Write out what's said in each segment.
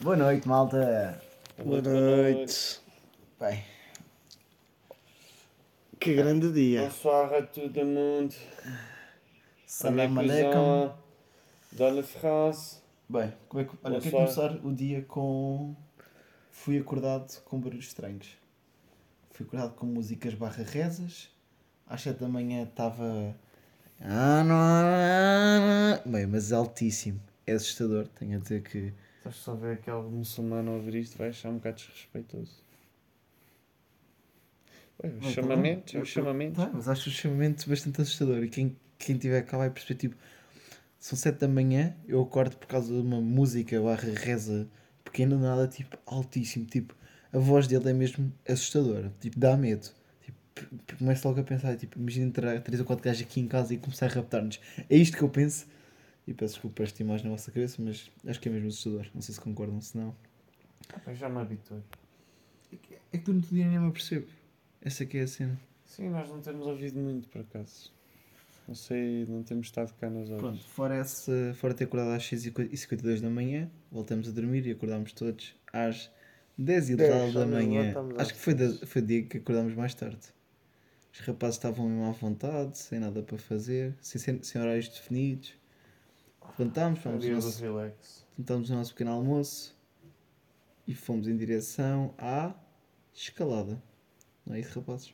Boa noite, malta. Boa noite. Bem, Que grande dia. Bonsoir a todo monde. salam cousins Dans la France. Bem, como é que, olha, eu quero começar o dia com. Fui acordado com barulhos estranhos. Fui acordado com músicas barra rezas. Às 7 da manhã estava. Ah, ah, não. Bem, mas altíssimo. É assustador, tenho a dizer que. Estás só ver aquele muçulmano ouvir isto, vai achar um bocado desrespeitoso. Ué, os tá chamamentos, bem. os chamamentos. Tá, mas acho o chamamento bastante assustador. E quem, quem tiver cá vai perceber, tipo, são 7 da manhã, eu acordo por causa de uma música barra reza pequena, nada, tipo, altíssimo. Tipo, a voz dele é mesmo assustadora. Tipo, dá medo. Tipo, começo logo a pensar, tipo, imagina entrar 3 ou 4 gajos aqui em casa e começar a raptar-nos. É isto que eu penso. E peço desculpa esta imagem na vossa cabeça, mas acho que é mesmo assustador. Não sei se concordam, se não. Eu já me habituei. É que durante o dia nem me apercebo. Essa aqui é a cena. Sim, nós não temos ouvido muito por acaso. Não sei, não temos estado cá nas horas. Pronto, fora, essa, fora ter acordado às 6h52 da manhã, voltamos a dormir e acordámos todos às 10 e tal da manhã. Acho que foi, foi o dia que acordámos mais tarde. Os rapazes estavam mesmo à vontade, sem nada para fazer, sem, sem horários definidos. Levantámos, fomos o nosso, relax. tentámos o nosso pequeno almoço e fomos em direção à escalada. Não é isso, rapazes?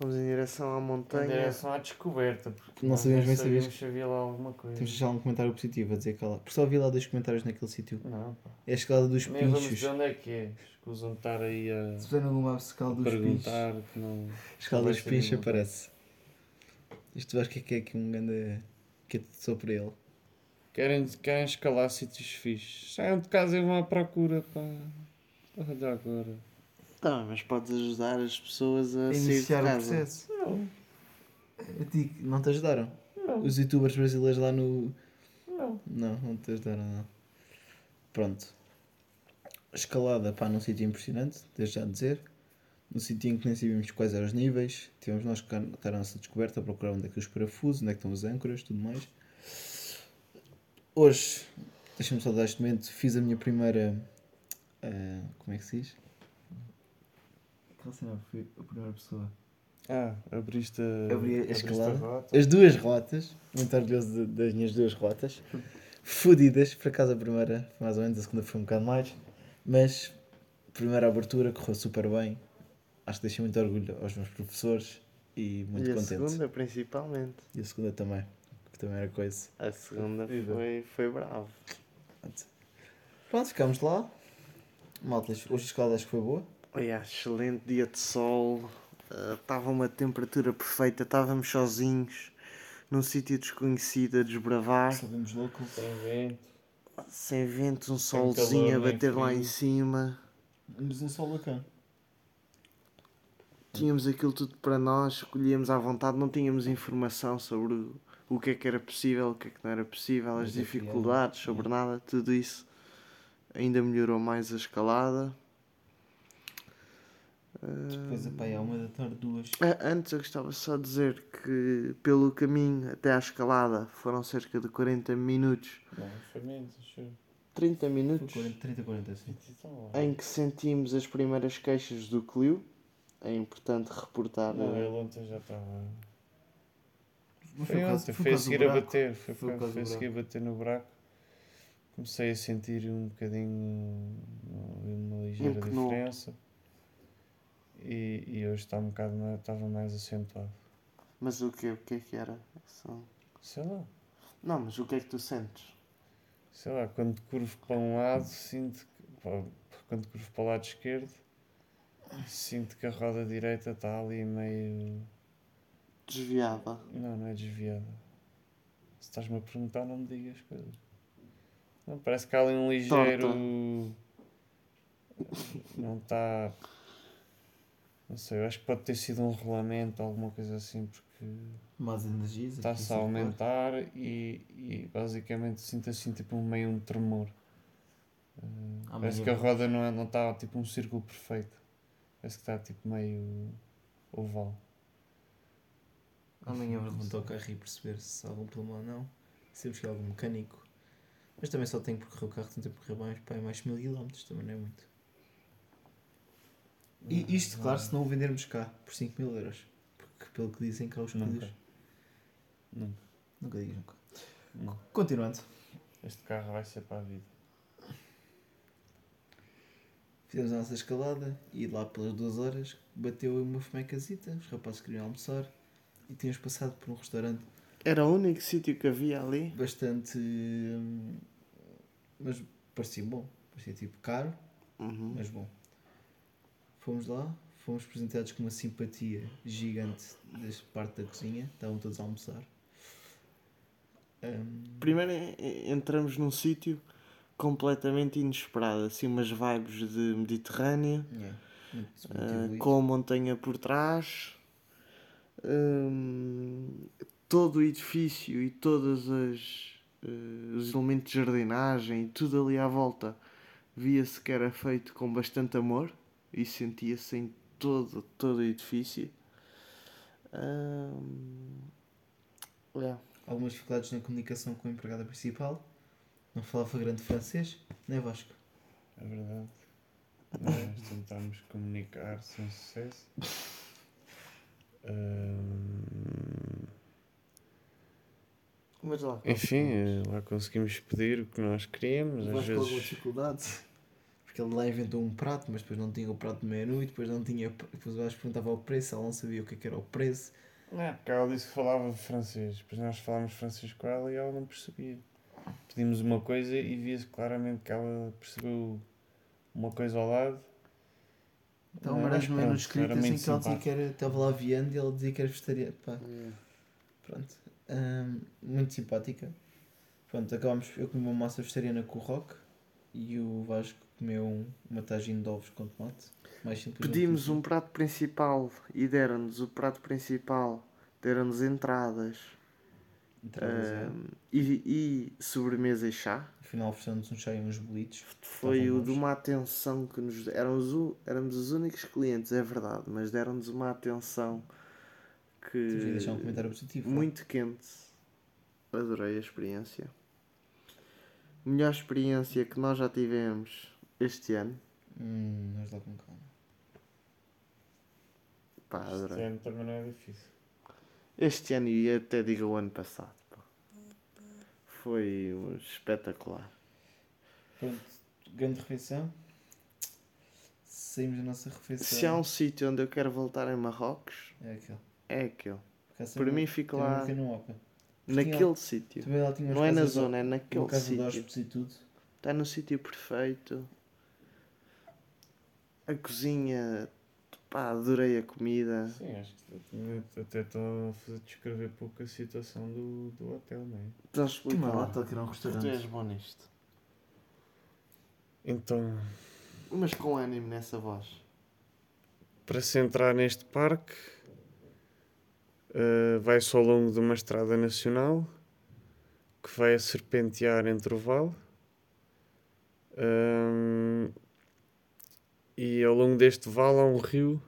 Vamos em direção à Em montanha. direção à descoberta, porque Não sabíamos nem bem sabíamos se havia lá alguma coisa. Temos de deixar um comentário positivo a dizer que lá. Porque só vi lá dois comentários naquele sítio. Não, pá. É a escalada dos Nem vamos pinchos. dizer onde é que é. Escusam estar aí a, Se puser no Google Maps, escala a dos pinchos. perguntar que não. Escala vai dos pinchos aparece. Isto acho que é que é aqui um grande. Que é só para ele. Querem, querem escalar sítios fixes. Saiam de casa e vão à procura, pá. Olha agora. Tá, mas podes ajudar as pessoas a A sair de iniciar o casa. processo. Não, Eu digo, não te ajudaram? não, Os youtubers brasileiros lá no. não. Não, não te ajudaram, não. Pronto. Escalada, pá, num sítio impressionante, desde já dizer. No sítio em que nem sabíamos quais eram os níveis. Tivemos nós que estar a nossa descoberta, a procurar onde é que os parafusos, onde é que estão as âncoras, tudo mais. Hoje, deixa-me só dar este momento, fiz a minha primeira. ah, como é que se diz? Qual será? Foi a primeira pessoa. Ah, abriste a. Abri a abriste escalada. rota. As duas rotas, muito orgulhoso de- das minhas duas rotas, fodidas, por acaso a primeira mais ou menos, a segunda foi um bocado mais, mas a primeira abertura correu super bem, acho que deixei muito orgulho aos meus professores e muito e a contente. segunda, principalmente. E a segunda também, que também era coisa. A segunda foi, foi bravo. Pronto, ficámos lá. Malta, hoje a escalada acho que foi boa. Olha, excelente dia de sol. Estava uma temperatura perfeita. Estávamos sozinhos num sítio desconhecido a desbravar. Só vimos louco. Tem vento. Sem vento, um Sem calor, solzinho a bater lá em cima. Mas um sol bacana. Tínhamos aquilo tudo para nós, escolhíamos à vontade, não tínhamos informação sobre o, o que é que era possível, o que é que não era possível, as é fiel. dificuldades, sobre nada, tudo isso ainda melhorou mais a escalada. Depois, é uma da tarde, duas. Ah, Antes eu gostava só de dizer que pelo caminho até à escalada foram cerca de 40 minutos, Não, foi menos, acho eu. 30 Foi minutos, 40, 30, 40, sim. Em que sentimos as primeiras queixas do Clio. É importante reportar. Não, eh, ele ontem já estava. Mas Foi ontem, foi a seguir a bater. Foi, Foi foi, foi a seguir a bater no buraco. Comecei a sentir um bocadinho uma ligeira Empenou. diferença. E, e hoje está um bocado mais, estava mais acentuado. Mas o que, o que é que era? Só- Sei lá. Não, mas o que é que tu sentes? Sei lá, quando curvo para um lado, sinto que. pá, Quando curvo para o lado esquerdo, sinto que a roda direita está ali meio. Desviada. Não, não é desviada. Se estás-me a perguntar, não me digas coisas. Não, parece que há ali um ligeiro. Não está. Não sei, eu acho que pode ter sido um rolamento alguma coisa assim, porque Mais energias. está-se a aumentar e, e basicamente sinto assim tipo um meio um tremor. Uh, parece que a roda não é- não está tipo um círculo perfeito. Parece que está tipo meio oval. Amanhã vou levantar o carro e perceber se há algum problema ou não. Se eu buscar algum mecânico Mas também só tenho que percorrer o carro, tenho que percorrer mais, pá, é mais mil quilómetros, também não é muito. E isto, claro, se não o vendermos cá por 5 mil euros. Porque pelo que dizem cá os Nunca. pedidos. Nunca. Nunca digas nunca. Continuando. Este carro vai ser para a vida. Fizemos a nossa escalada e lá pelas duas horas bateu uma fomecazita, os rapazes queriam almoçar e tínhamos passado por um restaurante Era o único sítio que havia ali. bastante. hum, mas parecia bom. Parecia tipo caro, Uhum. mas bom. Fomos lá, fomos apresentados com uma simpatia gigante desta parte da cozinha, estavam todos a almoçar. Hum, Primeiro eh, entramos num sítio completamente inesperado, assim umas vibes de Mediterrâneo, eh, evoluído. com a montanha por trás, hum, todo o edifício e todos as, eh, os elementos de jardinagem e tudo ali à volta via-se que era feito com bastante amor e sentia-se em todo, todo o edifício. Hum, é. Algumas dificuldades na comunicação com a empregada principal. Não falava grande francês, não é Vasco? É verdade. Nós tentámos comunicar sem sucesso. Mas lá, enfim, eh, lá conseguimos pedir o que nós queríamos. O Às Vasco com alguma vezes. dificuldade. Porque ele lá inventou um prato, mas depois não tinha o prato de menu e depois não tinha. Depois o Vasco perguntava o preço, ela não sabia o que, é que era o preço. Não, é porque ela disse que falava francês. Depois nós falámos francês com ela e ela não percebia. Pedimos uma coisa e via-se claramente que ela percebeu uma coisa ao lado. Então, Não, mas mas no menu pronto, escrito era assim que ela dizia que era. Estava lá viando e ela dizia que era vegetariana. Pá, pronto. Hum, muito simpática. Pronto, acabámos. Eu comi uma massa vegetariana com o Rock e o Vasco comeu um, uma tagine de ovos com tomate. Mais Pedimos um prato principal e deram-nos o prato principal, deram-nos entradas e, e sobremesa e chá. Afinal, oferecemos um chá e uns bolitos. Foi o de uma atenção que nos éramos, o, éramos os únicos clientes, é verdade, mas deram-nos uma atenção Temos de que deixar um comentário positivo. muito quente. Adorei a experiência. Melhor experiência que nós já tivemos este ano. Hum, vamos lá com calma. Pá, Este adorei. ano também não é difícil. Este ano e até digo o ano passado. pá. Foi espetacular. Pronto, grande refeição. Saímos da nossa refeição. Se há um sítio onde eu quero voltar em Marrocos, É aquele. é aquele. Por mim fico lá naquele sítio. Não é na zona, é naquele sítio. Está no sítio perfeito. A cozinha, pá, adorei a comida. Sim, acho que até estou a fazer descrever pouco a situação do, do hotel, não é? Estás a explicar lá. que era um Tu és bom nisto. Então, Mas com ânimo nessa voz. para se entrar neste parque, eh, vai-se ao longo de uma estrada nacional que vai a serpentear entre o vale. Ahm, e ao longo deste vale há um rio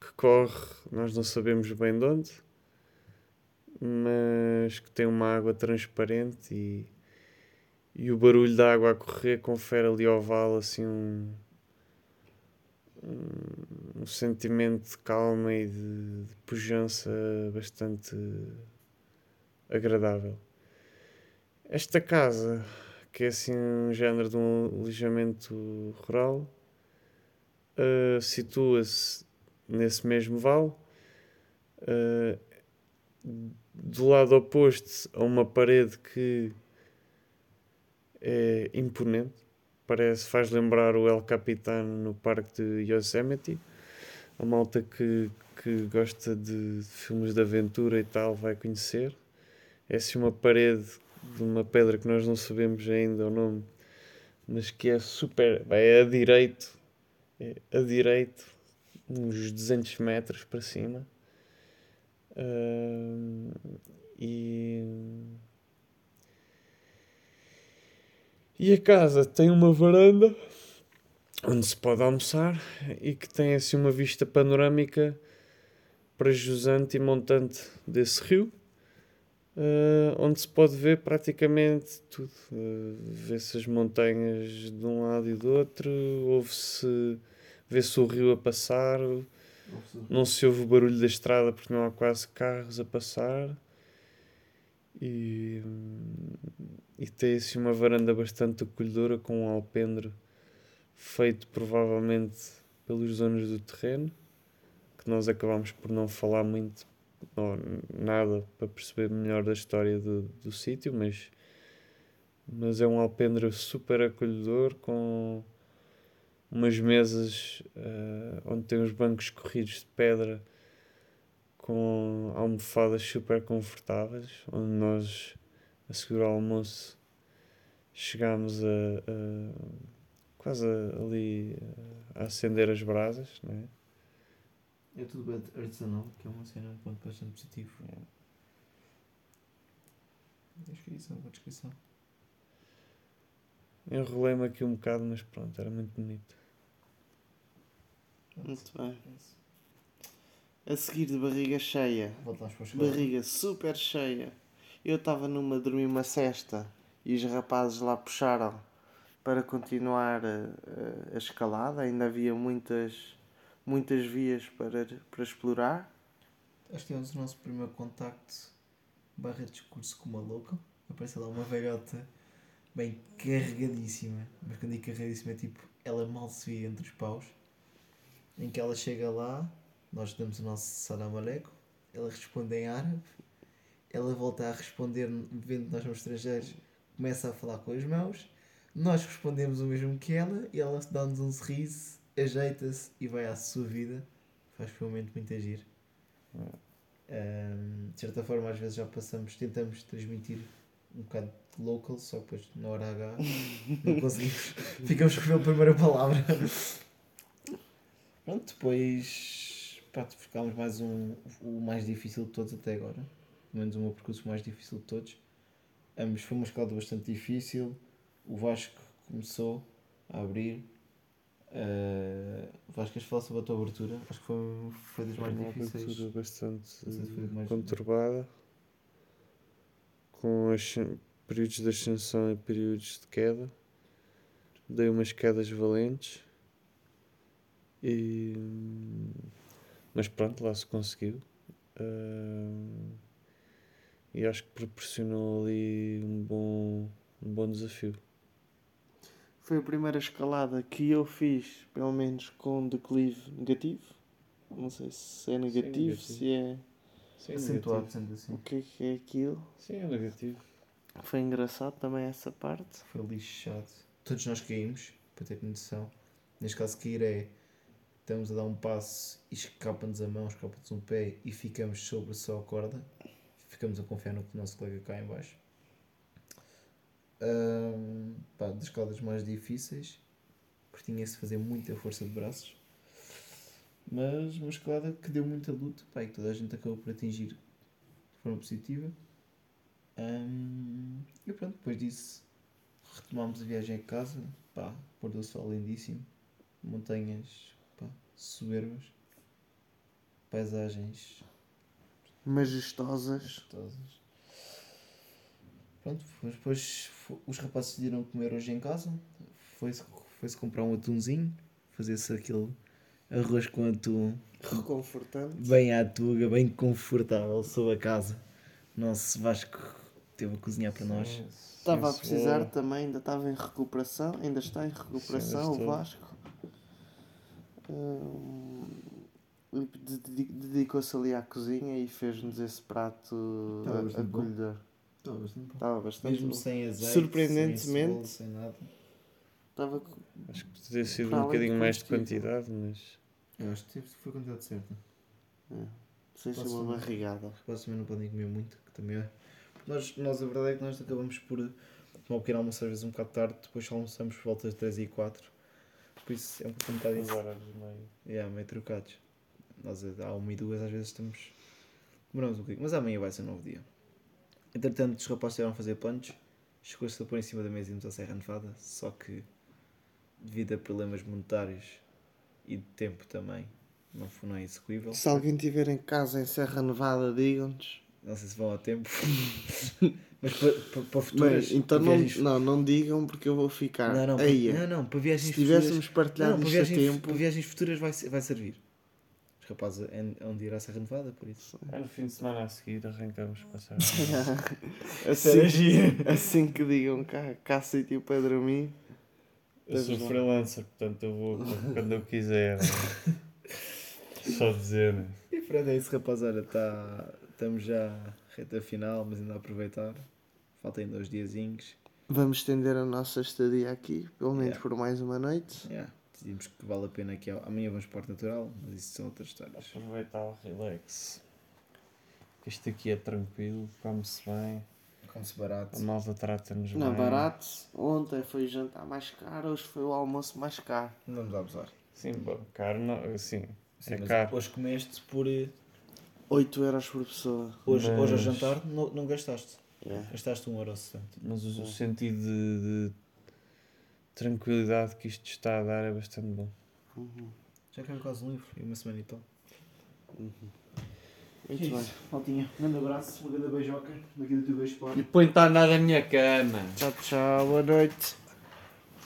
que corre, nós não sabemos bem de onde, mas que tem uma água transparente e, e o barulho da água a correr confere ali ao vale assim um, um, um sentimento de calma e de, de pujança bastante agradável. Esta casa, que é assim um género de um alojamento rural, uh, situa-se nesse mesmo vale, uh, do lado oposto a uma parede que é imponente, parece, faz lembrar o El Capitan no parque de Yosemite. A malta que, que gosta de filmes de aventura e tal vai conhecer. É assim uma parede de uma pedra que nós não sabemos ainda o nome, mas que é super. É a direito, a direito, uns 200 metros para cima. Ahm, e. E a casa tem uma varanda onde se pode almoçar e que tem assim uma vista panorâmica para jusante e montante desse rio. eh, onde se pode ver praticamente tudo. Uh, Vê-se as montanhas de um lado e do outro, ouve-se, vê-se o rio a passar, não se ouve o barulho da estrada porque não há quase carros a passar. E, e tem assim uma varanda bastante acolhedora com um alpendre feito provavelmente pelos donos do terreno, que nós acabamos por não falar muito ou nada para perceber melhor da história do, do sítio, mas, mas é um alpendre super acolhedor com umas mesas uh, onde tem os bancos corridos de pedra com almofadas super confortáveis, onde nós a seguir ao almoço chegámos a, a quase ali a acender as brasas, não é? Tudo bem artesanal, que é uma cena, um ponto bastante positivo. É. Que é é descrição. Enrolei-me aqui um bocado, mas pronto, era muito bonito. Muito bem. A seguir de barriga cheia. Voltamos para. Barriga super cheia. Eu estava numa a dormir uma cesta e os rapazes lá puxaram para continuar a, a- a escalada. Ainda havia muitas, muitas vias para, para explorar. Acho que tivemos o nosso primeiro contacto barra discurso com uma louca. Aparece lá uma velhota bem carregadíssima. Mas quando digo carregadíssima é tipo, ela mal se via entre os paus. Em que ela chega lá, nós damos o nosso salam aleikum, ela responde em árabe, ela volta a responder, vendo que nós somos estrangeiros, começa a falar com as mãos, nós respondemos o mesmo que ela e ela dá-nos um sorriso, ajeita-se e vai à sua vida. Faz foi um momento muito agir. Um, de certa forma, às vezes já passamos, tentamos transmitir um bocado de local, só que depois na hora H não conseguimos. Ficamos com a primeira palavra. Pronto, depois pá, ficámos mais um, o mais difícil de todos até agora. Pelo menos o meu percurso mais difícil de todos. Ambos foi uma escalada bastante difícil. O Vasco começou a abrir. Uh, Vasco, queres falar sobre a tua abertura? Acho que foi, foi das mais uma difíceis. abertura bastante mais- conturbada, com ascen- períodos de ascensão e períodos de queda. Dei umas quedas valentes. E... Mas pronto, lá se conseguiu. Ah, e acho que proporcionou ali um bom, um bom desafio. Foi a primeira escalada que eu fiz, pelo menos com declive negativo. Não sei se é negativo, negativo. se é. Sim, Acentuado, sendo assim. O que é que é aquilo. Sim, é negativo. Foi engraçado também essa parte. Foi lixado. Todos nós caímos, para ter noção. Neste caso, cair é. Estamos a dar um passo e escapa-nos a mão, escapa-nos um pé e ficamos sobre só a corda. Ficamos a confiar no nosso colega cá em baixo. Ahm, pá, das escadas mais difíceis, porque tinha-se fazer muita força de braços. Mas uma escalada que deu muita luta pá, e que toda a gente acabou por atingir de forma positiva. Ahm, e pronto, depois disso retomámos a viagem a casa, pá, pôr do sol lindíssimo, montanhas soberbas, paisagens Majestosas. gostosas. Pronto, mas depois os rapazes decidiram comer hoje em casa, foi-se foi comprar um atunzinho, fazer-se aquele arroz com atum Reconfortante. bem à tuga, bem confortável sobre a casa. Nosso Vasco teve a cozinhar para nós. Estava a precisar também, ainda estava em recuperação, ainda está em recuperação o. Vasco. Dedi- Dedicou-se ali à cozinha e fez-nos esse prato Estava a- bastante bom. acolhedor. Estava bastante bom. Estava bastante Mesmo bom. sem azeite, Surpreendentemente. sem, cebola, sem nada. Estava Acho que poderia sido Para um bocadinho mais de quantidade, mas Eu acho que foi a quantidade certa. é, sem ser uma barrigada. Os também não podem comer muito, que também é. Nós, nós, a verdade é que nós acabamos por tomar um pequeno almoço às vezes um bocado tarde, depois só almoçamos por volta das 3 e 4. Por isso é um pouco um bocado isso. horas e meio. Yeah, meio trocados. Nós à 1 e 2 às vezes estamos. Demoramos um bocadinho, mas amanhã vai ser um novo dia. Entretanto, os rapazes estiveram a fazer planos, chegou-se a pôr em cima da mesa e irmos à Serra Nevada, só que devido a problemas monetários e de tempo também, não foi não é execuível. Se alguém tiver em casa em Serra Nevada, digam-nos. Não sei se vão a tempo. Mas para, para, para futuras. Bem, então para não, viagens- não, não digam porque eu vou ficar. não, não, para, Aí, não, não, para viagens se tivéssemos futuras. partilhado Não, para isto a viagens, tempo. para viagens futuras vai, vai servir. Os rapazes é é onde irá ser renovada, por isso. É no fim de semana a seguir arrancamos passar. assim, assim que digam cá, cá sítio para dormir. Eu sou freelancer, portanto eu vou quando eu quiser. Só dizer, né? E pronto, é isso, rapaziada. Tá, estamos já reta final, mas ainda a aproveitar. Faltam ainda uns diazinhos. Vamos estender a nossa estadia aqui, pelo menos Yeah. por mais uma noite. Yeah, decidimos que vale a pena que amanhã vamos para o Porto Natural, mas isso são outras histórias. Aproveitar o relax. Isto aqui é tranquilo, come-se bem, Como-se barato. a malta trata-nos bem. Não é barato. Ontem foi o jantar mais caro, hoje foi o almoço mais caro. Não vamos abusar. Sim, bom, caro não, sim, Sim, é mas caro. Hoje comeste por. Eh, 8 euros por pessoa. Hoje, Mas- hoje ao jantar não, não gastaste. Yeah. Gastaste 1,60€. Mas o, o sentido de, de tranquilidade que isto está a dar é bastante bom. Uhum. Já caiu quase um livro e uma semana e tal. Muito bem. Maltinha, um grande abraço, uma grande beijoca daqui do teu beijo E põe-te a andar da minha cama. Tchau, tchau, boa noite.